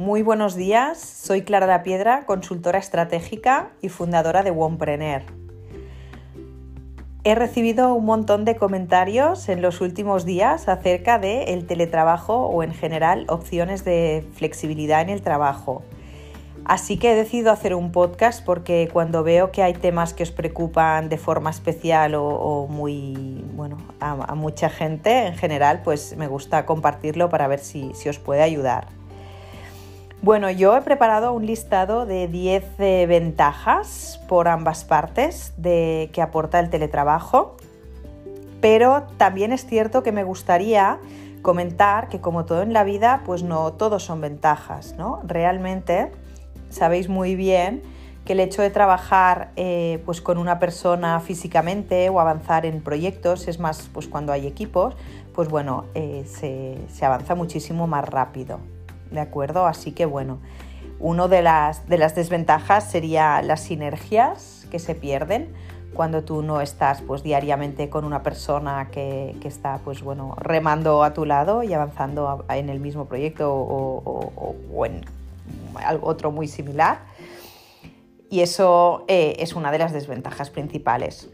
Muy buenos días, soy Clara La Piedra, consultora estratégica y fundadora de Wonpreneur. He recibido un montón de comentarios en los últimos días acerca del teletrabajo o en general opciones de flexibilidad en el trabajo. Así que he decidido hacer un podcast porque cuando veo que hay temas que os preocupan de forma especial o, muy, bueno, a, mucha gente en general, pues me gusta compartirlo para ver si, os puede ayudar. Bueno, yo he preparado un listado de 10 eh, ventajas por ambas partes de, que aporta el teletrabajo, pero también es cierto que me gustaría comentar que como todo en la vida, pues no todos son ventajas, ¿no? Realmente sabéis muy bien que el hecho de trabajar eh, pues con una persona físicamente o avanzar en proyectos, es más, pues cuando hay equipos, pues bueno, eh, se, avanza muchísimo más rápido, ¿de acuerdo? Así que bueno, una de las, de las desventajas sería las sinergias que se pierden cuando tú no estás pues diariamente con una persona que, está pues bueno remando a tu lado y avanzando en el mismo proyecto o, o en otro muy similar. Y eso eh, es una de las desventajas principales.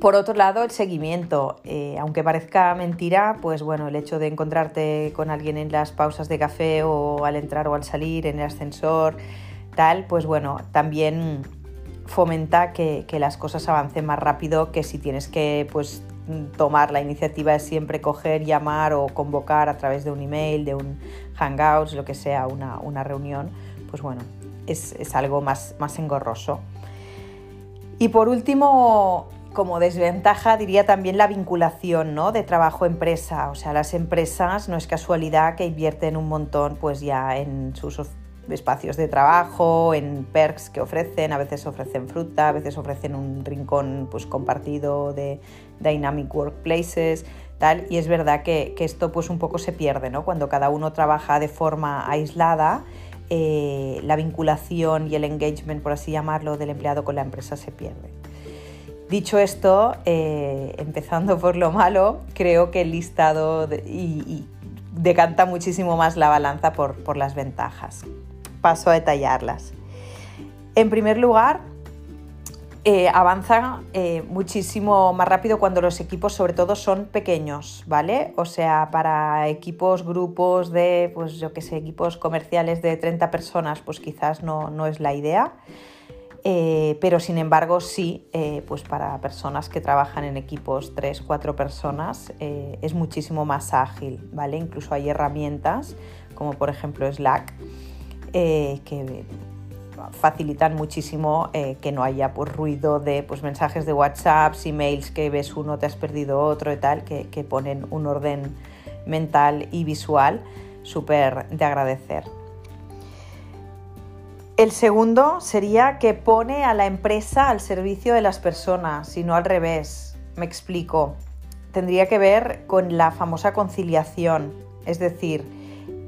Por otro lado, el seguimiento. Eh, aunque parezca mentira, pues bueno, el hecho de encontrarte con alguien en las pausas de café o al entrar o al salir, en el ascensor, tal, pues bueno, también fomenta que, las cosas avancen más rápido que si tienes que pues tomar la iniciativa de siempre coger, llamar o convocar a través de un email, de un hangouts, lo que sea, una, reunión, pues bueno, es, algo más, más engorroso. Y por último, como desventaja diría también la vinculación ¿no? de trabajo-empresa. O sea, las empresas no es casualidad que invierten un montón pues ya en sus espacios de trabajo, en perks que ofrecen, a veces ofrecen fruta, a veces ofrecen un rincón pues, compartido de dynamic workplaces, tal, y es verdad que, esto pues un poco se pierde, ¿no? Cuando cada uno trabaja de forma aislada, eh, la vinculación y el engagement, por así llamarlo, del empleado con la empresa se pierde. Dicho esto, eh, empezando por lo malo, creo que el listado y, decanta muchísimo más la balanza por, por las ventajas paso a detallarlas. En primer lugar, eh, avanza eh, muchísimo más rápido cuando los equipos sobre todo son pequeños, ¿vale? O sea, para equipos, grupos de, pues yo que sé, equipos comerciales de 30 personas, pues quizás no, es la idea. Eh, pero sin embargo sí, pues para personas que trabajan en equipos 3, 4 personas es muchísimo más ágil, ¿vale? Incluso hay herramientas como por ejemplo Slack eh, que facilitan muchísimo eh, que no haya pues, ruido de pues, mensajes de WhatsApp, emails que ves uno, te has perdido otro y tal, que, ponen un orden mental y visual súper de agradecer. El segundo sería que pone a la empresa al servicio de las personas y no al revés. Me explico. Tendría que ver con la famosa conciliación, es decir,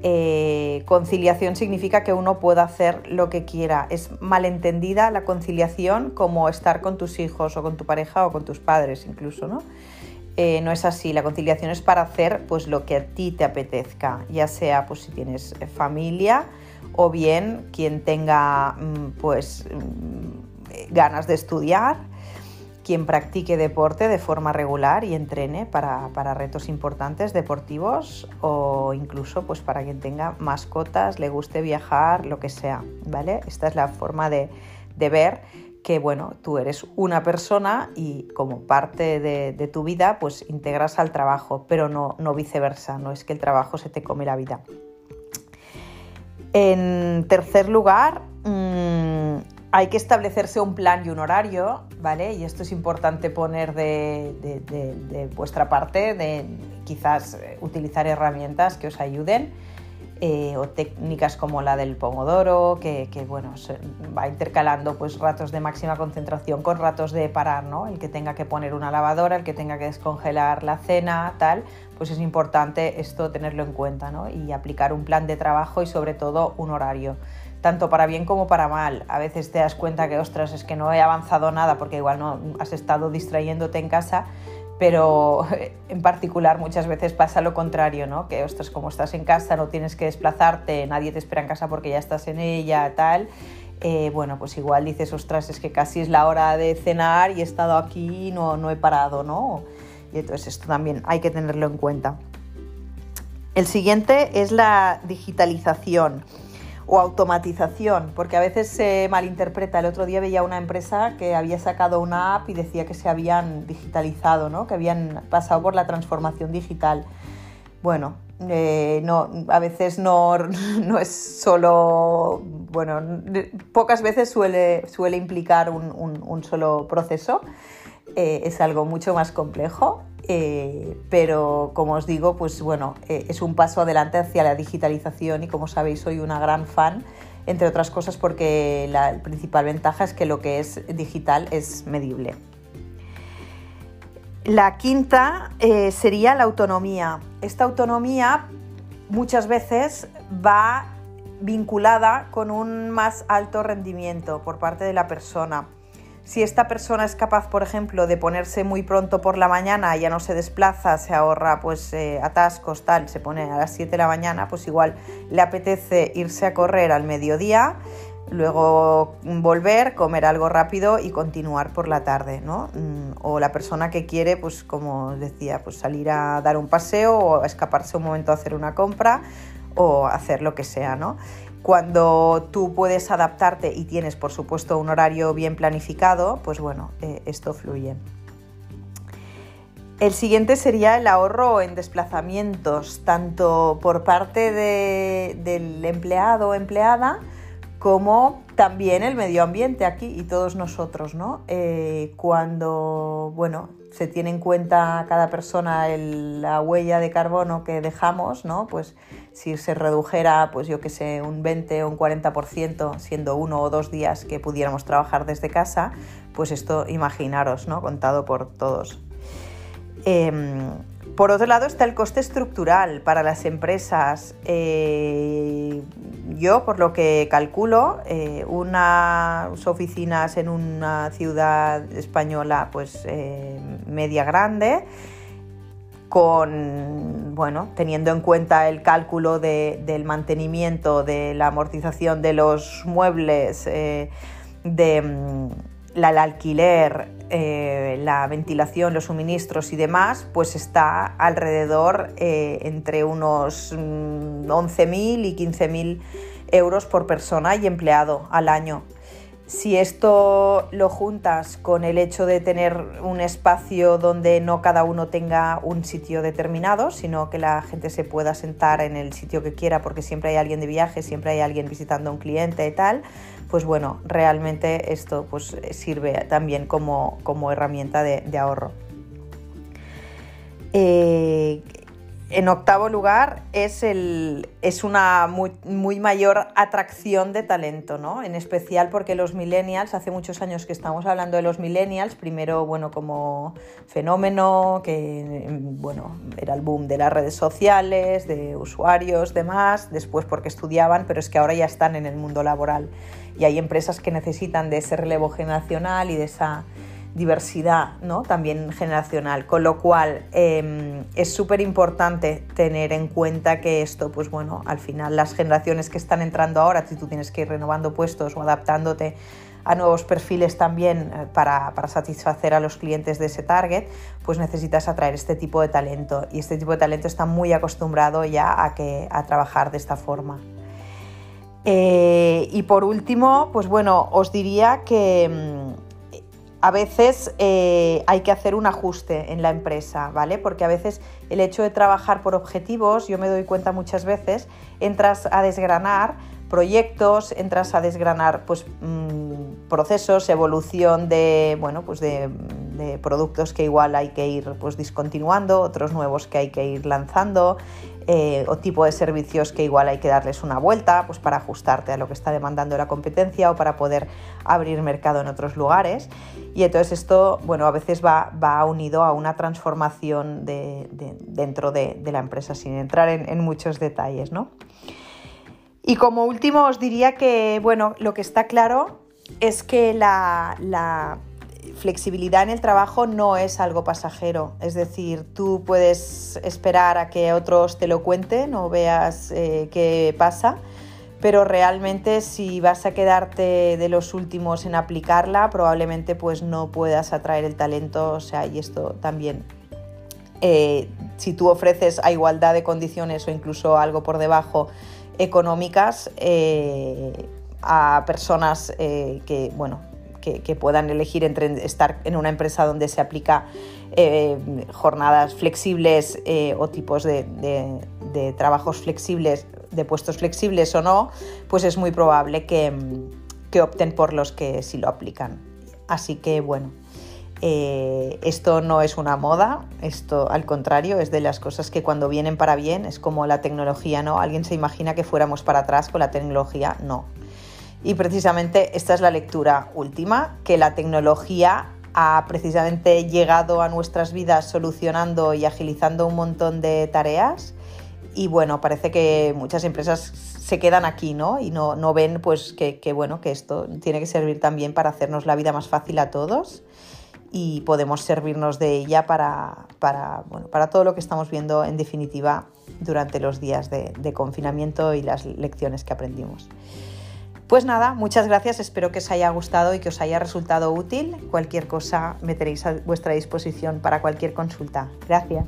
eh, conciliación significa que uno pueda hacer lo que quiera. Es malentendida la conciliación como estar con tus hijos o con tu pareja o con tus padres incluso, ¿no? Eh, no es así, la conciliación es para hacer pues lo que a ti te apetezca, ya sea pues si tienes familia o bien quien tenga mm, pues mm, ganas de estudiar quien practique deporte de forma regular y entrene para, retos importantes deportivos o incluso pues para quien tenga mascotas, le guste viajar, lo que sea, ¿vale? Esta es la forma de, ver que bueno, tú eres una persona y como parte de, tu vida pues integras al trabajo, pero no, no viceversa, no es que el trabajo se te come la vida. En tercer lugar, mm, hay que establecerse un plan y un horario, ¿vale? Y esto es importante poner de, vuestra parte, de quizás eh, utilizar herramientas que os ayuden. Eh, o técnicas como la del pomodoro, que, bueno, va intercalando pues ratos de máxima concentración con ratos de parar, ¿no? El que tenga que poner una lavadora, el que tenga que descongelar la cena, tal, pues es importante esto tenerlo en cuenta, ¿no? Y aplicar un plan de trabajo y sobre todo un horario tanto para bien como para mal. A veces te das cuenta que, ostras, es que no he avanzado nada porque igual no has estado distrayéndote en casa, pero en particular muchas veces pasa lo contrario, ¿no? Que ostras, como estás en casa, no tienes que desplazarte, nadie te espera en casa porque ya estás en ella, tal. Eh, bueno, pues igual dices, ostras, es que casi es la hora de cenar y he estado aquí y no, no he parado, ¿no? Y entonces esto también hay que tenerlo en cuenta. El siguiente es la digitalización o automatización, porque a veces se malinterpreta. El otro día veía una empresa que había sacado una app y decía que se habían digitalizado, ¿no? que habían pasado por la transformación digital. Bueno, eh, no, a veces no, no, es solo, bueno, pocas veces suele, suele implicar un, un, solo proceso, eh, es algo mucho más complejo eh, pero como os digo, pues bueno, eh, es un paso adelante hacia la digitalización y como sabéis soy una gran fan, entre otras cosas porque la principal ventaja es que lo que es digital es medible. La quinta eh, sería la autonomía. Esta autonomía muchas veces va vinculada con un más alto rendimiento por parte de la persona si esta persona es capaz, por ejemplo, de ponerse muy pronto por la mañana, ya no se desplaza, se ahorra pues eh, atascos, tal, se pone a las 7 de la mañana, pues igual le apetece irse a correr al mediodía, luego volver, comer algo rápido y continuar por la tarde, ¿no? Mm, o la persona que quiere, pues como decía, pues salir a dar un paseo o escaparse un momento a hacer una compra o hacer lo que sea, ¿no? Cuando tú puedes adaptarte y tienes, por supuesto, un horario bien planificado, pues bueno, eh, esto fluye. El siguiente sería el ahorro en desplazamientos, tanto por parte del empleado o empleada como también el medio ambiente aquí y todos nosotros, ¿no? Eh, cuando, bueno, se tiene en cuenta cada persona la huella de carbono que dejamos, ¿no? Pues si se redujera, pues yo que sé, un 20 o un 40%, siendo uno o dos días que pudiéramos trabajar desde casa, pues esto imaginaros, ¿no? Contado por todos. Em, por otro lado está el coste estructural para las empresas. Eh, yo, por lo que calculo, eh, unas oficinas en una ciudad española pues eh, media grande, con, bueno, teniendo en cuenta el cálculo del mantenimiento, de la amortización de los muebles, del de mm, alquiler, eh, la ventilación, los suministros y demás, pues está alrededor eh, entre unos 11.000 mm, y 15.000 euros por persona y empleado al año. Si esto lo juntas con el hecho de tener un espacio donde no cada uno tenga un sitio determinado, sino que la gente se pueda sentar en el sitio que quiera porque siempre hay alguien de viaje, siempre hay alguien visitando a un cliente y tal, pues bueno, realmente esto pues, sirve también como, herramienta de, ahorro. Eh, en octavo lugar es, es una muy, mayor atracción de talento, ¿no? En especial porque los millennials, hace muchos años que estamos hablando de los millennials, primero, bueno, como fenómeno, que, bueno, era el boom de las redes sociales, de usuarios, demás, después porque estudiaban, pero es que ahora ya están en el mundo laboral y hay empresas que necesitan de ese relevo generacional y de esa diversidad ¿no? también generacional, con lo cual em, es súper importante tener en cuenta que esto, pues bueno, al final las generaciones que están entrando ahora, si tú tienes que ir renovando puestos o adaptándote a nuevos perfiles también eh, para, para, satisfacer a los clientes de ese target, pues necesitas atraer este tipo de talento y este tipo de talento está muy acostumbrado ya a, que, a trabajar de esta forma. Eh, y por último, pues bueno, os diría que mm, a veces eh, hay que hacer un ajuste en la empresa, ¿vale? Porque a veces el hecho de trabajar por objetivos, yo me doy cuenta muchas veces, entras a desgranar proyectos, entras a desgranar pues, mm, procesos, evolución de, bueno, pues de, productos que igual hay que ir pues, discontinuando, otros nuevos que hay que ir lanzando, eh, o tipo de servicios que igual hay que darles una vuelta pues, para ajustarte a lo que está demandando la competencia o para poder abrir mercado en otros lugares. Y entonces esto, bueno, a veces va, unido a una transformación de, dentro de, la empresa, sin entrar en, muchos detalles, ¿no? Y como último os diría que, bueno, lo que está claro es que la, flexibilidad en el trabajo no es algo pasajero, es decir, tú puedes esperar a que otros te lo cuenten o veas eh, qué pasa, pero realmente si vas a quedarte de los últimos en aplicarla, probablemente pues no puedas atraer el talento, o sea, y esto también eh, si tú ofreces a igualdad de condiciones o incluso algo por debajo económicas eh, a personas que, bueno, que, puedan elegir entre estar en una empresa donde se aplica jornadas flexibles o tipos de, trabajos flexibles, de puestos flexibles o no, pues es muy probable que, que opten por los que sí lo aplican. Así que bueno, eh, esto no es una moda, esto al contrario es de las cosas que cuando vienen para bien es como la tecnología, ¿no? Alguien se imagina que fuéramos para atrás con la tecnología, no. Y precisamente esta es la lectura última, que la tecnología ha precisamente llegado a nuestras vidas solucionando y agilizando un montón de tareas y bueno, parece que muchas empresas se quedan aquí, ¿no? Y no, no ven pues que, bueno, que esto tiene que servir también para hacernos la vida más fácil a todos y podemos servirnos de ella para, para, bueno, para todo lo que estamos viendo en definitiva durante los días de confinamiento y las lecciones que aprendimos. Pues nada, muchas gracias, espero que os haya gustado y que os haya resultado útil. Cualquier cosa me tenéis a vuestra disposición para cualquier consulta. Gracias.